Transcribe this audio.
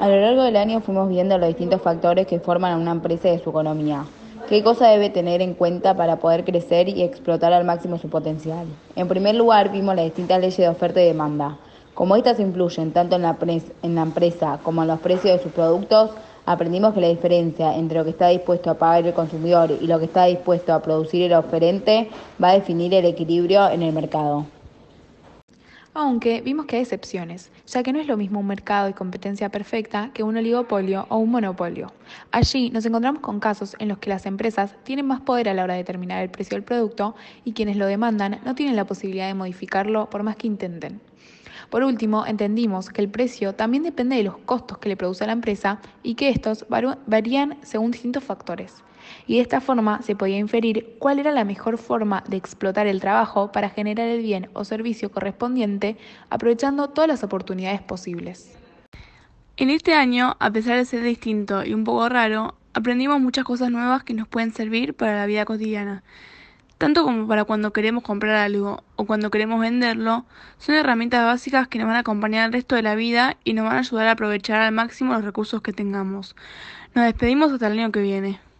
A lo largo del año fuimos viendo los distintos factores que forman a una empresa y su economía. ¿Qué cosa debe tener en cuenta para poder crecer y explotar al máximo su potencial? En primer lugar, vimos las distintas leyes de oferta y demanda. Como estas influyen tanto en la, en la empresa como en los precios de sus productos, aprendimos que la diferencia entre lo que está dispuesto a pagar el consumidor y lo que está dispuesto a producir el oferente va a definir el equilibrio en el mercado. Aunque vimos que hay excepciones, ya que no es lo mismo un mercado y competencia perfecta que un oligopolio o un monopolio. Allí nos encontramos con casos en los que las empresas tienen más poder a la hora de determinar el precio del producto y quienes lo demandan no tienen la posibilidad de modificarlo por más que intenten. Por último, entendimos que el precio también depende de los costos que le produce la empresa y que estos varían según distintos factores. Y de esta forma se podía inferir cuál era la mejor forma de explotar el trabajo para generar el bien o servicio correspondiente, aprovechando todas las oportunidades posibles. En este año, a pesar de ser distinto y un poco raro, aprendimos muchas cosas nuevas que nos pueden servir para la vida cotidiana tanto como para cuando queremos comprar algo o cuando queremos venderlo, son herramientas básicas que nos van a acompañar el resto de la vida y nos van a ayudar a aprovechar al máximo los recursos que tengamos. Nos despedimos hasta el año que viene.